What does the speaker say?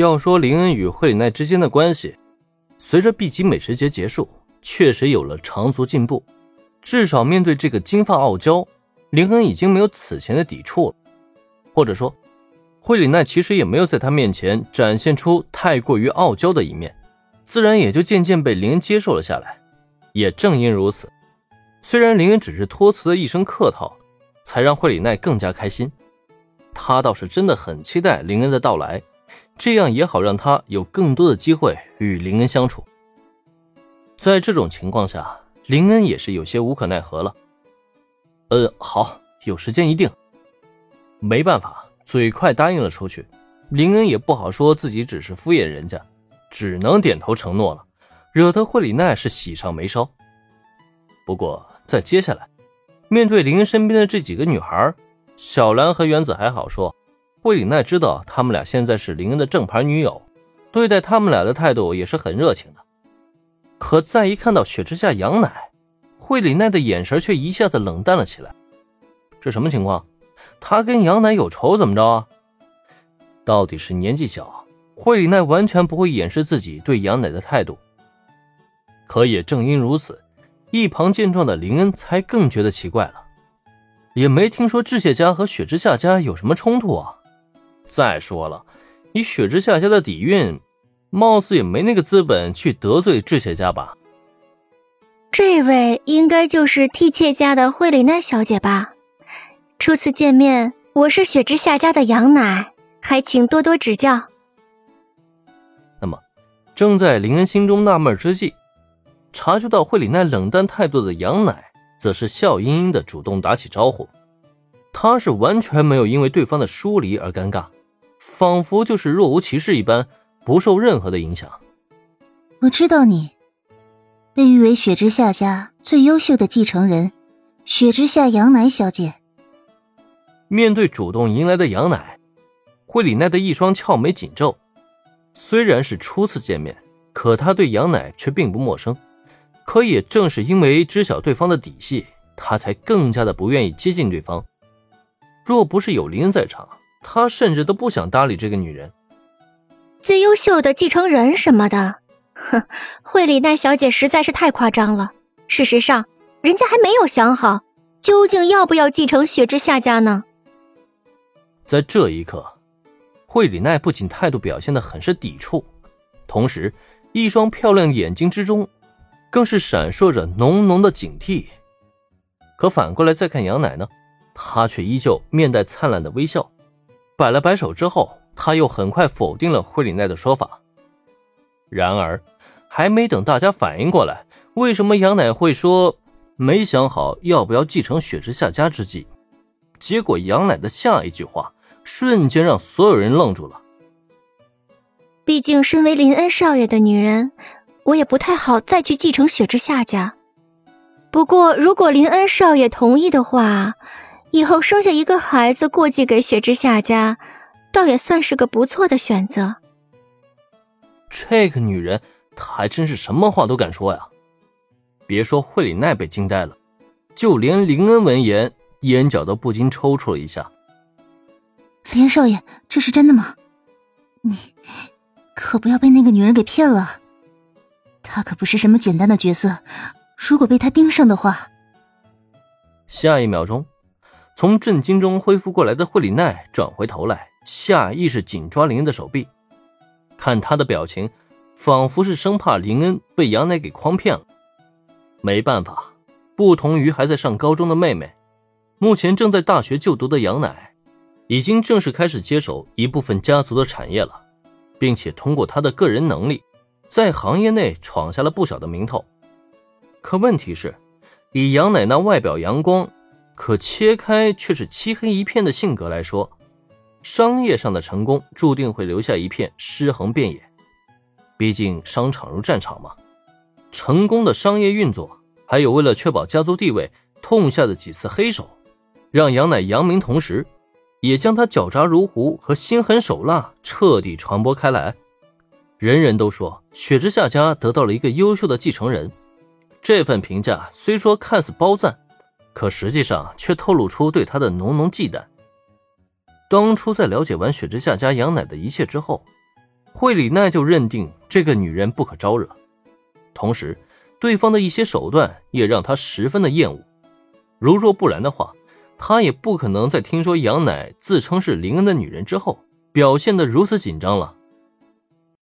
要说林恩与惠里奈之间的关系，随着 B 级美食节结束，确实有了长足进步。至少面对这个金发傲娇，林恩已经没有此前的抵触了，或者说，惠里奈其实也没有在他面前展现出太过于傲娇的一面，自然也就渐渐被林恩接受了下来。也正因如此，虽然林恩只是托辞的一声客套，才让惠里奈更加开心。他倒是真的很期待林恩的到来。这样也好让他有更多的机会与林恩相处。在这种情况下，林恩也是有些无可奈何了。呃，好，有时间一定。没办法，嘴快答应了出去。林恩也不好说自己只是敷衍人家，只能点头承诺了，惹得惠里奈是喜上眉梢。不过在接下来，面对林恩身边的这几个女孩，小兰和原子还好说。惠里奈知道他们俩现在是林恩的正牌女友，对待他们俩的态度也是很热情的。可再一看到雪之下杨乃，惠里奈的眼神却一下子冷淡了起来。这什么情况？他跟杨乃有仇怎么着啊？到底是年纪小，惠里奈完全不会掩饰自己对杨乃的态度。可也正因如此，一旁见状的林恩才更觉得奇怪了，也没听说智谢家和雪之下家有什么冲突啊。再说了，以雪之下家的底蕴，貌似也没那个资本去得罪智谢家吧？这位应该就是替妾家的惠里奈小姐吧？初次见面，我是雪之下家的杨奶，还请多多指教。那么，正在林恩心中纳闷之际，察觉到惠里奈冷淡态度的杨奶，则是笑盈盈的主动打起招呼。他是完全没有因为对方的疏离而尴尬。仿佛就是若无其事一般，不受任何的影响。我知道你，被誉为雪之下家最优秀的继承人，雪之下杨乃小姐。面对主动迎来的杨乃，惠里奈的一双俏眉紧皱。虽然是初次见面，可他对杨乃却并不陌生。可也正是因为知晓对方的底细，他才更加的不愿意接近对方。若不是有林恩在场。他甚至都不想搭理这个女人。最优秀的继承人什么的，哼，惠里奈小姐实在是太夸张了。事实上，人家还没有想好究竟要不要继承雪之下家呢。在这一刻，惠里奈不仅态度表现的很是抵触，同时一双漂亮眼睛之中，更是闪烁着浓浓的警惕。可反过来再看杨奶呢，她却依旧面带灿烂的微笑。摆了摆手之后，他又很快否定了惠里奈的说法。然而，还没等大家反应过来，为什么杨乃会说没想好要不要继承雪之下家之际，结果杨乃的下一句话瞬间让所有人愣住了。毕竟，身为林恩少爷的女人，我也不太好再去继承雪之下家。不过，如果林恩少爷同意的话，以后生下一个孩子过继给雪之下家，倒也算是个不错的选择。这个女人，她还真是什么话都敢说呀！别说惠里奈被惊呆了，就连林恩闻言，眼角都不禁抽搐了一下。林少爷，这是真的吗？你可不要被那个女人给骗了，她可不是什么简单的角色，如果被她盯上的话，下一秒钟。从震惊中恢复过来的惠里奈转回头来，下意识紧抓林恩的手臂，看他的表情，仿佛是生怕林恩被杨乃给诓骗了。没办法，不同于还在上高中的妹妹，目前正在大学就读的杨乃，已经正式开始接手一部分家族的产业了，并且通过他的个人能力，在行业内闯下了不小的名头。可问题是，以杨乃那外表阳光。可切开却是漆黑一片的性格来说，商业上的成功注定会留下一片尸横遍野。毕竟商场如战场嘛，成功的商业运作，还有为了确保家族地位痛下的几次黑手，让杨乃扬名，同时也将他狡诈如狐和心狠手辣彻底传播开来。人人都说雪之下家得到了一个优秀的继承人，这份评价虽说看似褒赞。可实际上却透露出对他的浓浓忌惮。当初在了解完雪之下家杨奶的一切之后，惠里奈就认定这个女人不可招惹，同时，对方的一些手段也让他十分的厌恶。如若不然的话，他也不可能在听说杨乃自称是林恩的女人之后，表现的如此紧张了。